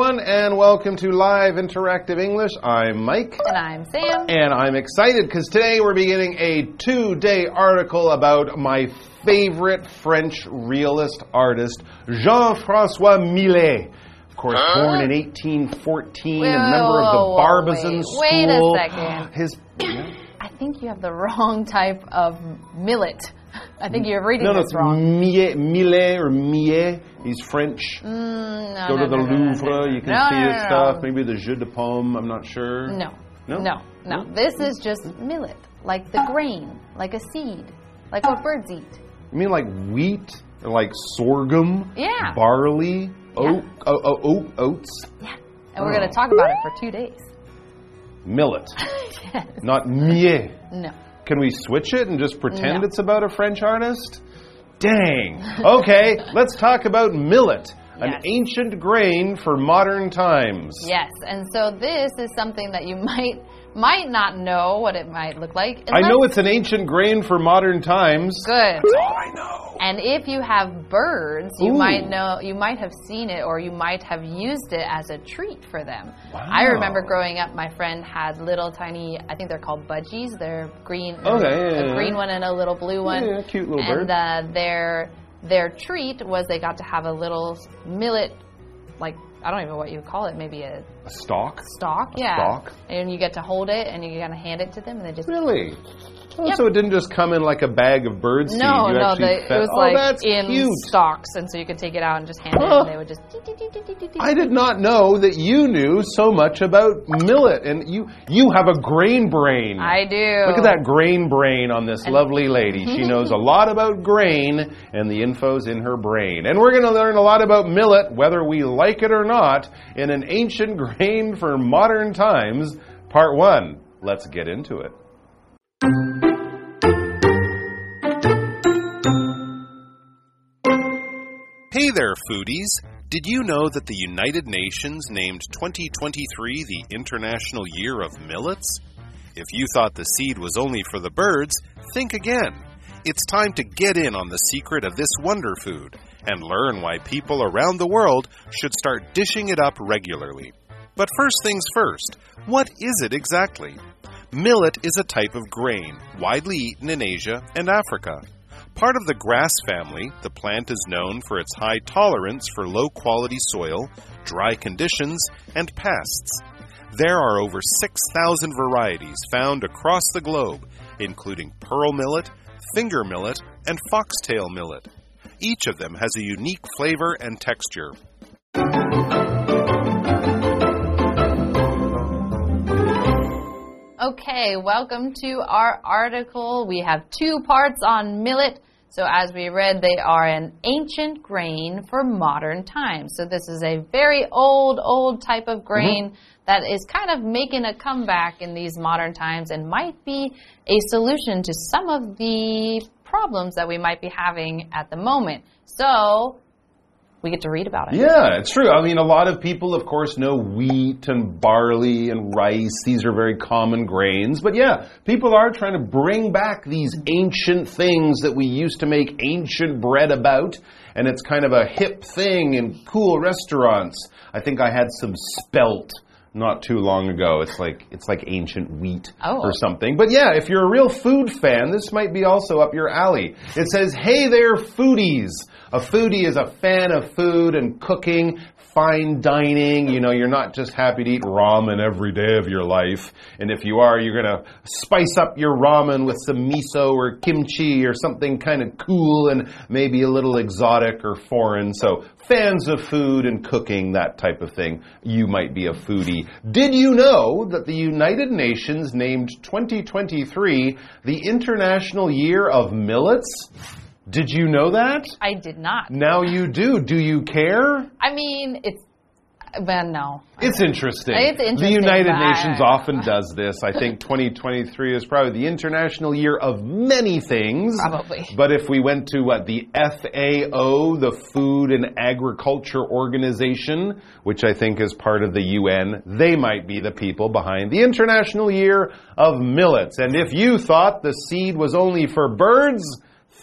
everyone, and welcome to Live Interactive English. I'm Mike. And I'm Sam. And I'm excited because today we're beginning a two day article about my favorite French realist artist, Jean Francois Millet. Of course, born in 1814, Wait, a member of the whoa, whoa, Barbizon wait. School. Wait a second. His. I think you have the wrong type of millet. I think you're reading No, no, this it's wrong. Millet, Millet or Millet. He's French. Mm, no, Go no, to the no, Louvre, you can see his stuff. Maybe the Jeu de Paume, I'm not sure. No. No? No, no. This is just millet, like the grain, like a seed, like what birds eat. You mean like wheat, like sorghum, Yeah. barley, oat, oh, oh, oat, oats, Yeah. And we're Oh. going to talk about it for two days. millet, yes. not millet. No. Can we switch it and just pretend No. it's about a French artist? Dang. Okay, let's talk about millet, an ancient grain for modern times. Yes. And so this is something that you might might not know what it might look like. I know it's an ancient grain for modern times. good. That's all I know. And if you have birds, you Ooh. might know, you might have seen it, or you might have used it as a treat for them. Wow. I remember growing up, my friend had little tiny, I think they're called budgies. They're green, Okay, yeah, a yeah, green yeah. one and a little blue one. Yeah, cute little and bird. uh, their their treat was they got to have a little millet, like I don't even know what you would call it, maybe a A stalk? stalk, yeah. stalk? And you get to hold it, and you kind of hand it to them, and they just Really? Oh, Yep. So it didn't just come in like a bag of bird seed. No, you no, they, fed- it was oh, like in cute. stalks, and so you could take it out and just hand it, Oh. and they would just. I did not know that you knew so much about millet, and you you have a grain brain. I do. Look at that grain brain on this lovely lady. She knows a lot about grain, and the info's in her brain. And we're going to learn a lot about millet, whether we like it or not, in an ancient grain for modern times, part one. Let's get into it. Hey there, foodies. Did you know that the United Nations named 2023 the International Year of Millets? If you thought the seed was only for the birds, think again. It's time to get in on the secret of this wonder food and learn why people around the world should start dishing it up regularly. But first things first, what is it exactly? Millet is a type of grain widely eaten in Asia and Africa. Part of the grass family, the plant is known for its high tolerance for low quality soil, dry conditions, and pests. There are over 6,000 varieties found across the globe, including pearl millet, finger millet, and foxtail millet. Each of them has a unique flavor and texture. Okay, welcome to our article. We have two parts on millet. So, as we read, they are an ancient grain for modern times. So, this is a very old, old type of mm-hmm. grain that is kind of making a comeback in these modern times and might be a solution to some of the problems that we might be having at the moment. So, we get to read about it. Yeah, it's true. I mean, a lot of people, of course, know wheat and barley and rice. These are very common grains. But yeah, people are trying to bring back these ancient things that we used to make ancient bread about. And it's kind of a hip thing in cool restaurants. I think I had some spelt not too long ago. It's like it's like ancient wheat Oh. or something. But yeah, if you're a real food fan, this might be also up your alley. It says, "Hey there, foodies." A foodie is a fan of food and cooking, fine dining. You know, you're not just happy to eat ramen every day of your life. And if you are, you're going to spice up your ramen with some miso or kimchi or something kind of cool and maybe a little exotic or foreign. So, fans of food and cooking, that type of thing, you might be a foodie. Did you know that the United Nations named 2023 the International Year of Millets? Did you know that? I did not. Now you do. Do you care? I mean, it's but no. It's interesting. It's interesting. The United Nations often does this. I think 2023 is probably the international year of many things. Probably. But if we went to what the FAO, the Food and Agriculture Organization, which I think is part of the UN, they might be the people behind the International Year of Millets. And if you thought the seed was only for birds,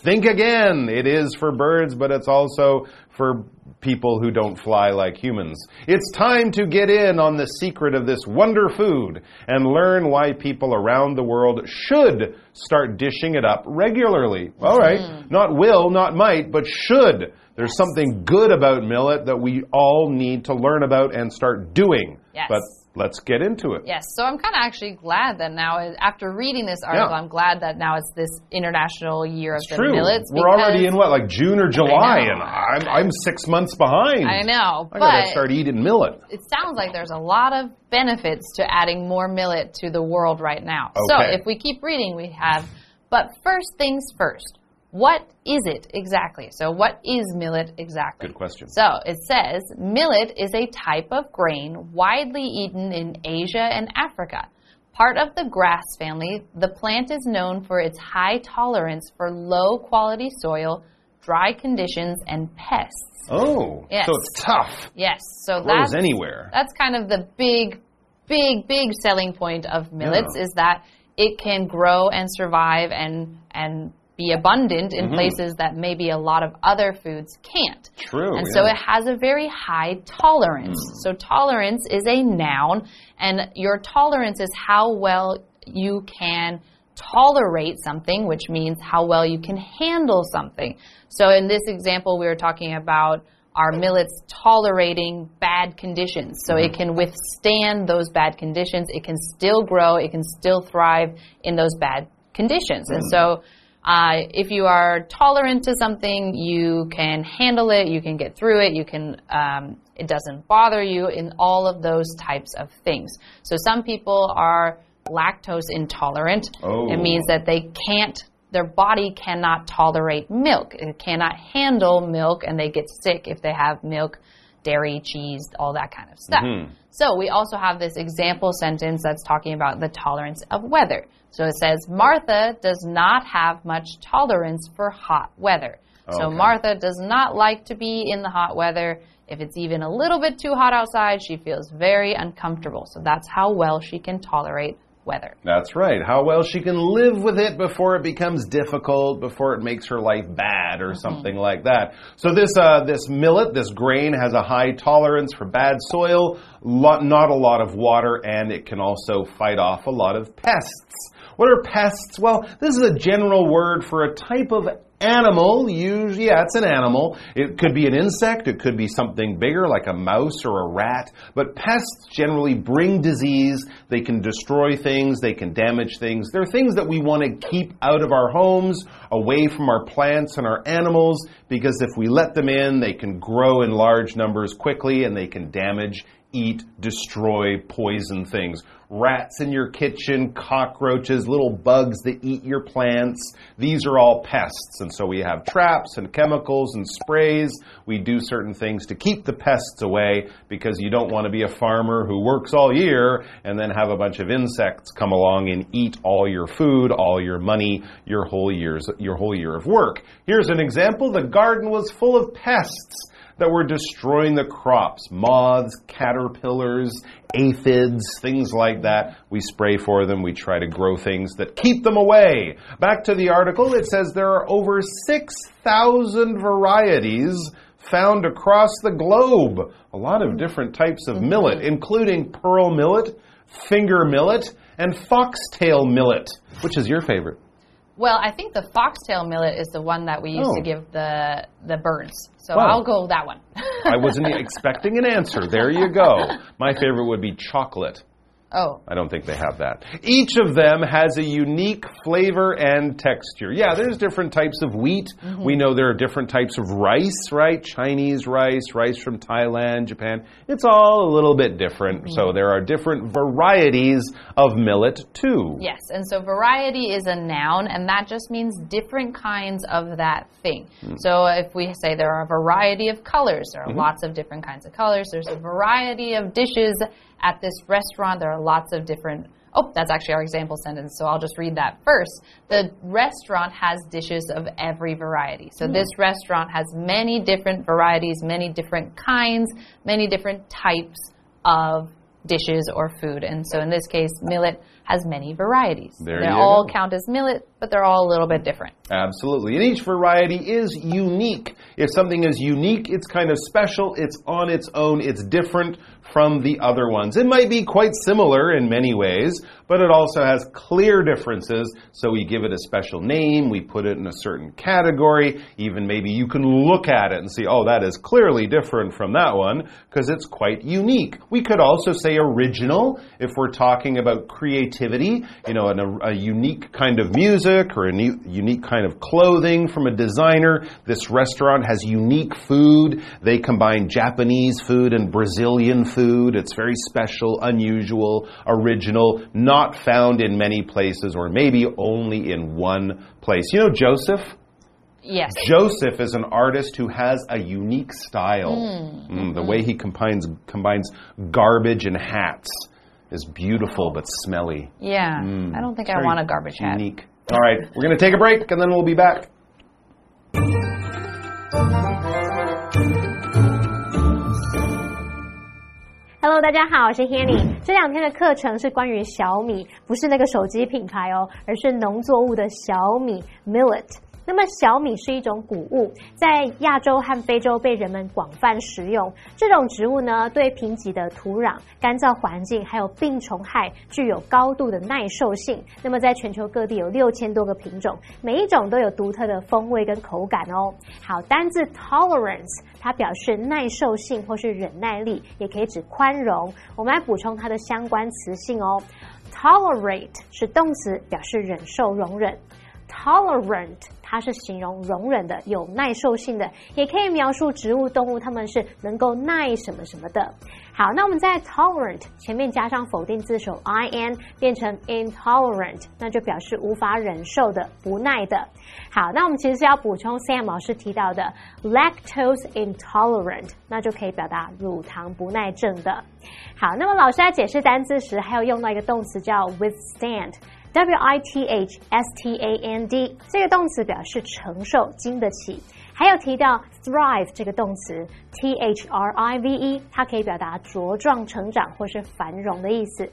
think again. It is for birds, but it's also for people who don't fly like humans. It's time to get in on the secret of this wonder food and learn why people around the world should start dishing it up regularly. All right, mm-hmm. not will, not might, but should. There's something good about millet that we all need to learn about and start doing. Yes. But let's get into it. Yes, so I'm kind of actually glad that now, after reading this article, Yeah. I'm glad that now it's this International Year of the True. Millets. We're already in what, like June or July, and I'm, I'm six months behind. I know, I gotta start eating millet. it sounds like there's a lot of benefits to adding more millet to the world right now. So if we keep reading, we have, but first things first. What is it exactly? So, what is millet exactly? Good question. So, it says millet is a type of grain widely eaten in Asia and Africa. Part of the grass family, the plant is known for its high tolerance for low quality soil, dry conditions, and pests. Oh, Yes. so it's tough. Yes, so Grows that's anywhere. that's kind of the big, big, big selling point of millets Yeah. is that it can grow and survive and and be abundant in Mm-hmm. places that maybe a lot of other foods can't. True. And so it has a very high tolerance. Mm. So tolerance is a noun, and your tolerance is how well you can tolerate something, which means how well you can handle something. So in this example, we were talking about our millets tolerating bad conditions. So it can withstand those bad conditions. It can still grow. It can still thrive in those bad conditions. And so uh, if you are tolerant to something, you can handle it, you can get through it, you can, um, it doesn't bother you in all of those types of things. So some people are lactose intolerant. Oh. It means that they can't, their body cannot tolerate milk. It cannot handle milk and they get sick if they have milk, dairy, cheese, all that kind of stuff. Mm-hmm. So we also have this example sentence that's talking about the tolerance of weather. So it says, Martha does not have much tolerance for hot weather. So Martha does not like to be in the hot weather. If it's even a little bit too hot outside, she feels very uncomfortable. So that's how well she can tolerate weather. That's right. How well she can live with it before it becomes difficult, before it makes her life bad or something like that. So this uh, this millet, this grain, has a high tolerance for bad soil, lot, not a lot of water, and it can also fight off a lot of pests. What are pests? Well, this is a general word for a type of animal. Usually, yeah, it's an animal. It could be an insect. It could be something bigger like a mouse or a rat. But pests generally bring disease. They can destroy things. They can damage things. They're things that we want to keep out of our homes, away from our plants and our animals, because if we let them in, they can grow in large numbers quickly and they can damage eat, destroy, poison things. Rats in your kitchen, cockroaches, little bugs that eat your plants. These are all pests. And so we have traps and chemicals and sprays. We do certain things to keep the pests away because you don't want to be a farmer who works all year and then have a bunch of insects come along and eat all your food, all your money, your whole year's your whole year of work. Here's an example. The garden was full of pests that were destroying the crops moths, caterpillars, aphids, things like that. We spray for them. We try to grow things that keep them away. Back to the article, it says there are over 6,000 varieties found across the globe. A lot of different types of millet, mm-hmm. including pearl millet, finger millet, and foxtail millet. Which is your favorite? Well, I think the foxtail millet is the one that we used Oh. to give the the birds. So Wow. I'll go with that one. I wasn't expecting an answer. There you go. My favorite would be chocolate. Oh. I don't think they have that. Each of them has a unique flavor and texture. Yeah, there's different types of wheat. Mm-hmm. We know there are different types of rice, right? Chinese rice, rice from Thailand, Japan. It's all a little bit different. Mm-hmm. So there are different varieties of millet too. Yes, and so variety is a noun, and that just means different kinds of that thing. So if we say there are a variety of colors, there are lots of different kinds of colors, there's a variety of dishes at this restaurant, there are lots of different. Oh, that's actually our example sentence, so I'll just read that first. The restaurant has dishes of every variety. So hmm. this restaurant has many different varieties, many different kinds, many different types of dishes or food. And so in this case, millet has many varieties. There they all go. count as millet, but they're all a little bit different. Absolutely. And each variety is unique. If something is unique, it's kind of special, it's on its own, it's different from the other ones. It might be quite similar in many ways, but it also has clear differences. So we give it a special name, we put it in a certain category, even maybe you can look at it and see, oh, that is clearly different from that one because it's quite unique. We could also say original if we're talking about creativity, you know, a, a unique kind of music or a new, unique kind of clothing from a designer. This restaurant has unique food. They combine Japanese food and Brazilian food. It's very special, unusual, original, not found in many places or maybe only in one place. You know Joseph? Yes. Joseph is an artist who has a unique style. Mm, mm the mm-hmm. way he combines combines garbage and hats is beautiful but smelly. Yeah. Mm. I don't think I want a garbage hat. Unique. All right, we're going to take a break and then we'll be back. Hello，大家好，我是 Hanny。这两天的课程是关于小米，不是那个手机品牌哦，而是农作物的小米 （millet）。那么小米是一种谷物，在亚洲和非洲被人们广泛食用。这种植物呢，对贫瘠的土壤、干燥环境还有病虫害具有高度的耐受性。那么在全球各地有六千多个品种，每一种都有独特的风味跟口感哦。好，单字 tolerance 它表示耐受性或是忍耐力，也可以指宽容。我们来补充它的相关词性哦。Tolerate 是动词，表示忍受、容忍。Tolerant 它是形容容忍的、有耐受性的，也可以描述植物、动物，它们是能够耐什么什么的。好，那我们在 tolerant 前面加上否定字首 in，变成 intolerant，那就表示无法忍受的、不耐的。好，那我们其实是要补充 Sam 老师提到的 lactose intolerant，那就可以表达乳糖不耐症的。好，那么老师在解释单字时，还要用到一个动词叫 withstand。W I T H S T A N D 这个动词表示承受、经得起，还有提到 thrive 这个动词 T H R I V E，它可以表达茁壮成长或是繁荣的意思。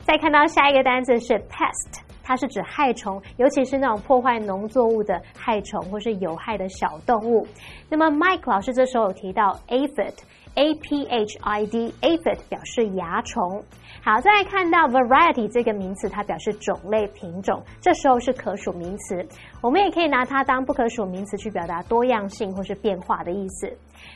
再看到下一个单词是 pest，它是指害虫，尤其是那种破坏农作物的害虫或是有害的小动物。那么 Mike 老师这时候有提到 aphid。A P H I D aphid 表示蚜虫。好，再来看到 variety 这个名词，它表示种类、品种，这时候是可数名词。我们也可以拿它当不可数名词去表达多样性或是变化的意思。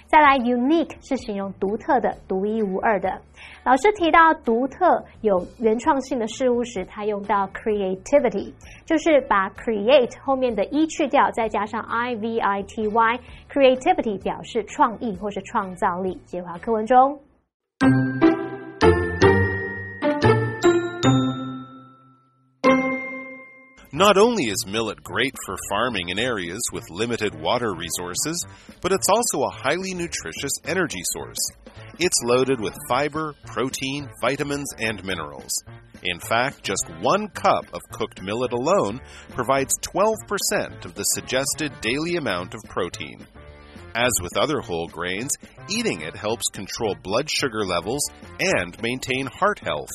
再来，unique 是形容独特的、独一无二的。老师提到独特、有原创性的事物时，他用到 creativity，就是把 create 后面的 e 去掉，再加上 I V I T Y y，creativity 表示创意或是创造力。接华课文中。 Not only is millet great for farming in areas with limited water resources, but it's also a highly nutritious energy source. It's loaded with fiber, protein, vitamins, and minerals. In fact, just one cup of cooked millet alone provides 12% of the suggested daily amount of protein. As with other whole grains, eating it helps control blood sugar levels and maintain heart health.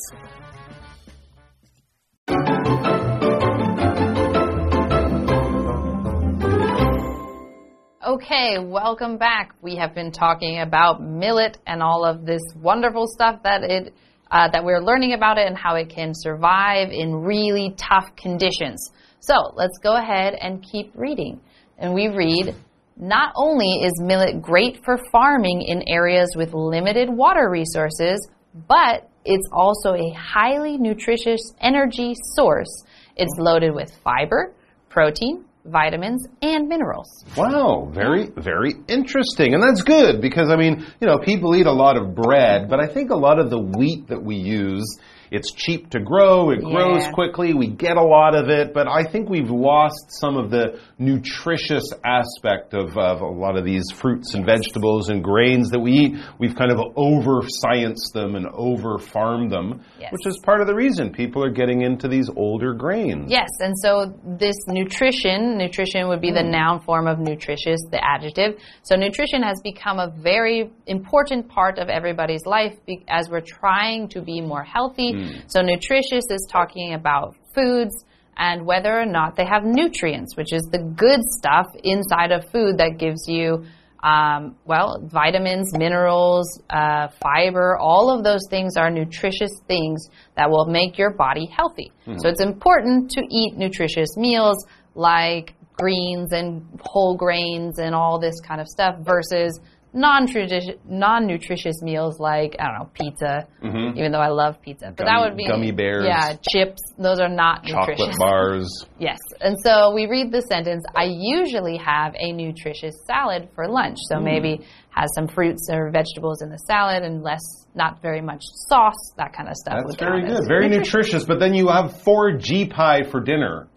Okay, welcome back. We have been talking about millet and all of this wonderful stuff that it uh, that we're learning about it and how it can survive in really tough conditions. So let's go ahead and keep reading. And we read. Not only is millet great for farming in areas with limited water resources, but it's also a highly nutritious energy source. It's loaded with fiber, protein, vitamins, and minerals. Wow, very, very interesting. And that's good because, I mean, you know, people eat a lot of bread, but I think a lot of the wheat that we use. It's cheap to grow, it grows quickly, we get a lot of it, but I think we've lost some of the nutritious aspect of, of a lot of these fruits and vegetables and grains that we eat. We've kind of over scienced them and over farmed them, Yes. which is part of the reason people are getting into these older grains. Yes, and so this nutrition, nutrition would be the mm. noun form of nutritious, the adjective. So nutrition has become a very important part of everybody's life be- as we're trying to be more healthy. So nutritious is talking about foods and whether or not they have nutrients, which is the good stuff inside of food that gives you um, well, vitamins, minerals, uh, fiber, all of those things are nutritious things that will make your body healthy. So it's important to eat nutritious meals like greens and whole grains and all this kind of stuff versus non-nutritious non-nutritious meals like I don't know pizza, mm-hmm. even though I love pizza, but that would be gummy bears. yeah, chips. Those are not Chocolate nutritious. bars. Yes. And so we read the sentence I usually have a nutritious salad for lunch. So mm. maybe has some fruits or vegetables in the salad and less, not very much sauce, that kind of stuff. That's very good. Very nutritious. But then you have four G pie for dinner.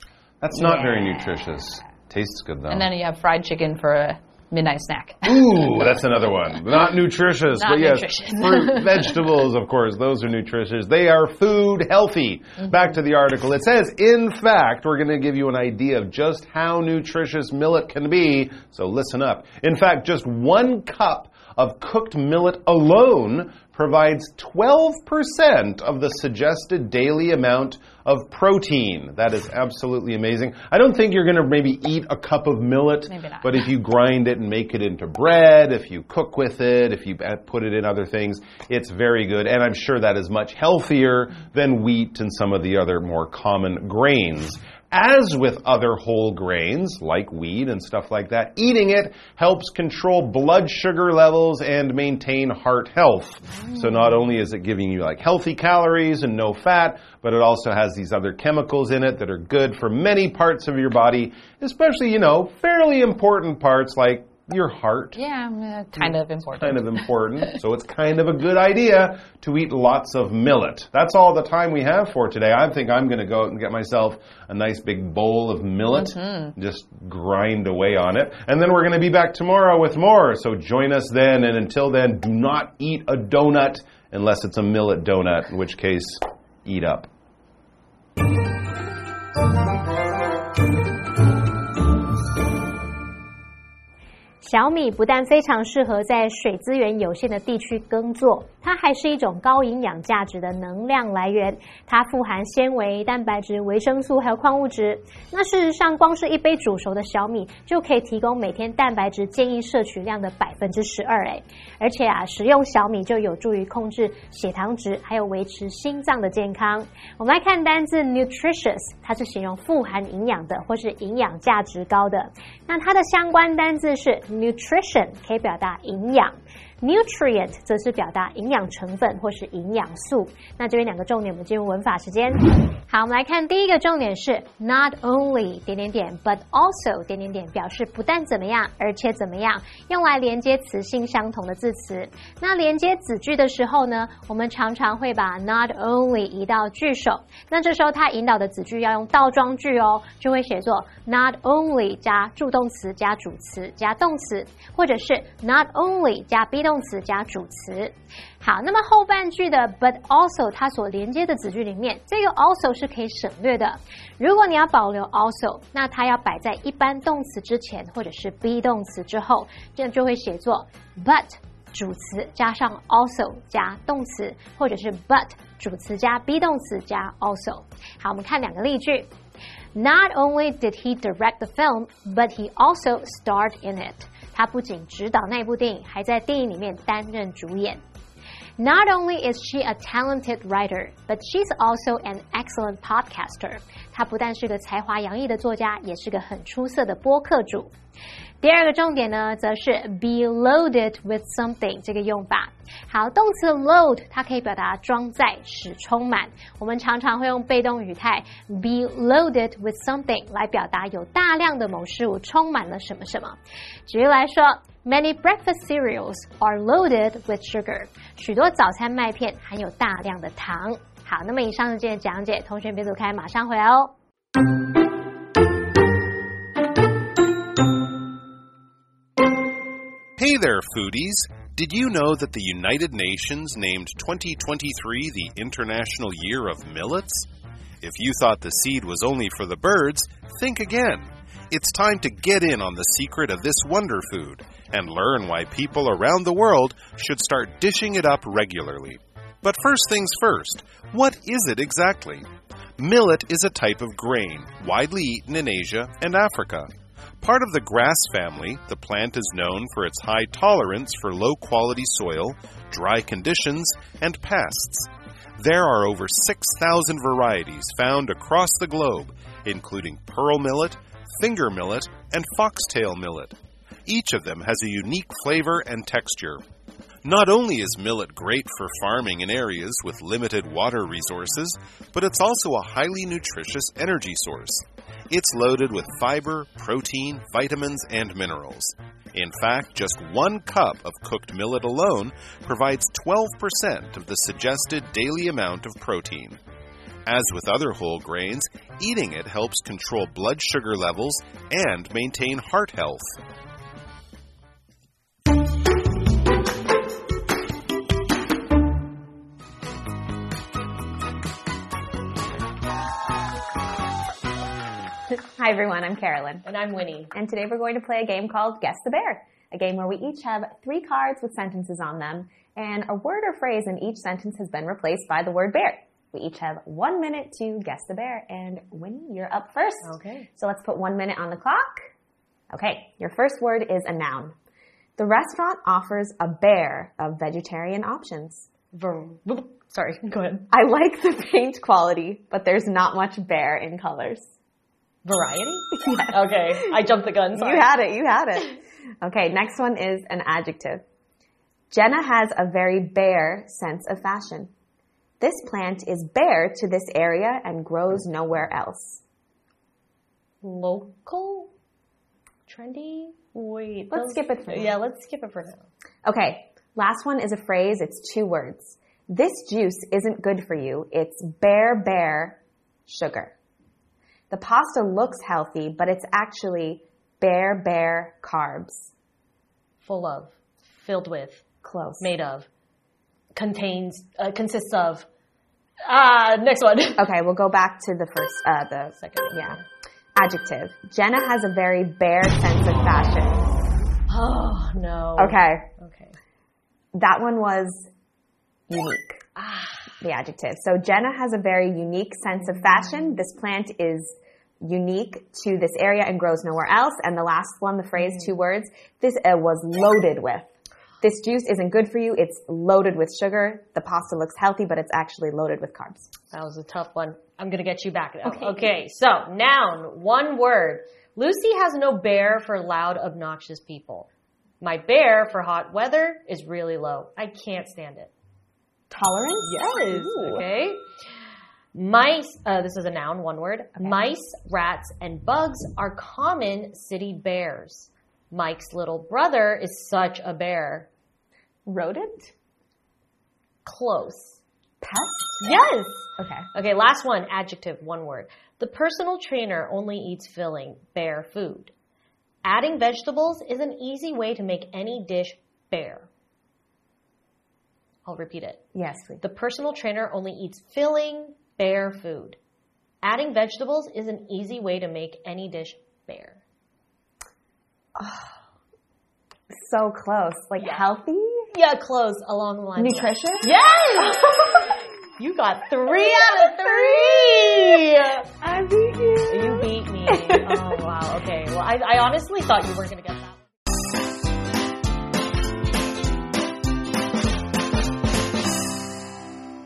That's not very nutritious. Tastes good though. And then you have fried chicken for a midnight snack. Ooh, that's another one. Not nutritious, Not but yes, nutritious. fruit, vegetables, of course, those are nutritious. They are food healthy. Mm-hmm. Back to the article. It says, in fact, we're going to give you an idea of just how nutritious millet can be. So listen up. In fact, just one cup of cooked millet alone provides 12% of the suggested daily amount of protein. That is absolutely amazing. I don't think you're going to maybe eat a cup of millet, but if you grind it and make it into bread, if you cook with it, if you put it in other things, it's very good. And I'm sure that is much healthier than wheat and some of the other more common grains. As with other whole grains, like wheat and stuff like that, eating it helps control blood sugar levels and maintain heart health. So not only is it giving you like healthy calories and no fat, but it also has these other chemicals in it that are good for many parts of your body, especially, you know, fairly important parts like your heart Yeah, uh, kind of important. kind of important. so it's kind of a good idea to eat lots of millet. That's all the time we have for today. I think I'm going to go out and get myself a nice big bowl of millet, just grind away on it. And then we're going to be back tomorrow with more. So join us then. And until then, do not eat a donut unless it's a millet donut, in which case, eat up. 小米不但非常适合在水资源有限的地区耕作，它还是一种高营养价值的能量来源。它富含纤维、蛋白质、维生素还有矿物质。那事实上，光是一杯煮熟的小米就可以提供每天蛋白质建议摄取量的百分之十二。哎，而且啊，食用小米就有助于控制血糖值，还有维持心脏的健康。我们来看单字 nutritious，它是形容富含营养的或是营养价值高的。那它的相关单字是 nutrition，可以表达营养。Nutrient 则是表达营养成分或是营养素。那这边两个重点，我们进入文法时间。好，我们来看第一个重点是 not only 点点点，but also 点点点，表示不但怎么样，而且怎么样，用来连接词性相同的字词。那连接子句的时候呢，我们常常会把 not only 移到句首。那这时候它引导的子句要用倒装句哦，就会写作 not only 加助动词加主词加动词，或者是 not only 加 be 动动词加主词。好，那么后半句的 but also 它所连接的子句里面，这个 also 是可以省略的。如果你要保留 also，那它要摆在一般动词之前，或者是 be 动词之后，这样就会写作 but 主词加上 also 加动词，或者是 but 主词加 be 动词加 also。好，我们看两个例句。Not only did he direct the film, but he also starred in it. 他不仅执导那部电影，还在电影里面担任主演。Not only is she a talented writer, but she's also an excellent podcaster. 她不但是个才华洋溢的作家，也是个很出色的播客主。第二个重点呢，则是 be loaded with something 这个用法。好，动词 load 它可以表达装载、使充满。我们常常会用被动语态 be loaded with something 来表达有大量的某事物充满了什么什么。举例来说，Many breakfast cereals are loaded with sugar。许多早餐麦片含有大量的糖。好，那么以上是这些讲解，同学别走开，马上回来哦。There, foodies! Did you know that the United Nations named 2023 the International Year of Millets? If you thought the seed was only for the birds, think again. It's time to get in on the secret of this wonder food and learn why people around the world should start dishing it up regularly. But first things first, what is it exactly? Millet is a type of grain widely eaten in Asia and Africa. Part of the grass family, the plant is known for its high tolerance for low quality soil, dry conditions, and pests. There are over 6,000 varieties found across the globe, including pearl millet, finger millet, and foxtail millet. Each of them has a unique flavor and texture. Not only is millet great for farming in areas with limited water resources, but it's also a highly nutritious energy source. It's loaded with fiber, protein, vitamins, and minerals. In fact, just one cup of cooked millet alone provides 12% of the suggested daily amount of protein. As with other whole grains, eating it helps control blood sugar levels and maintain heart health. Hi everyone, I'm Carolyn. And I'm Winnie. And today we're going to play a game called Guess the Bear. A game where we each have three cards with sentences on them, and a word or phrase in each sentence has been replaced by the word bear. We each have one minute to guess the bear, and Winnie, you're up first. Okay. So let's put one minute on the clock. Okay, your first word is a noun. The restaurant offers a bear of vegetarian options. Sorry, go ahead. I like the paint quality, but there's not much bear in colors. Variety? Okay, I jumped the gun. Sorry. You had it, you had it. Okay, next one is an adjective. Jenna has a very bare sense of fashion. This plant is bare to this area and grows nowhere else. Local? Trendy? Wait. Let's skip it for now. Yeah, let's skip it for now. Okay, last one is a phrase, it's two words. This juice isn't good for you. It's bare, bare sugar. The pasta looks healthy, but it's actually bare, bare carbs. Full of, filled with, Close. made of, contains, uh, consists of. Ah, next one. Okay, we'll go back to the first, uh, the Second. Yeah. Adjective. Jenna has a very bare sense of fashion. Oh, no. Okay. Okay. That one was unique. Ah. The adjective. So Jenna has a very unique sense of fashion. This plant is unique to this area and grows nowhere else. And the last one, the phrase, two words, this uh, was loaded with. This juice isn't good for you. It's loaded with sugar. The pasta looks healthy, but it's actually loaded with carbs. That was a tough one. I'm gonna get you back now. Okay. so noun, one word. Lucy has no bear for loud, obnoxious people. My bear for hot weather is really low. I can't stand it. Tolerance? Yes. Okay. Mice, uh, this is a noun, one word. Mice, rats, and bugs are common city bears. Mike's little brother is such a bear. Rodent? Close. Pest? Yes. Okay. Okay, last one, adjective, one word. The personal trainer only eats filling, bare food. Adding vegetables is an easy way to make any dish bare. I'll repeat it. Yes, please. The personal trainer only eats filling, bare food. Adding vegetables is an easy way to make any dish bare. So close. Like Yeah. healthy? Yeah, close along the line. Nutritious? Yes! you got three out of three! I beat you. You beat me. Oh wow. Okay. Well, I, I honestly thought you weren't gonna get.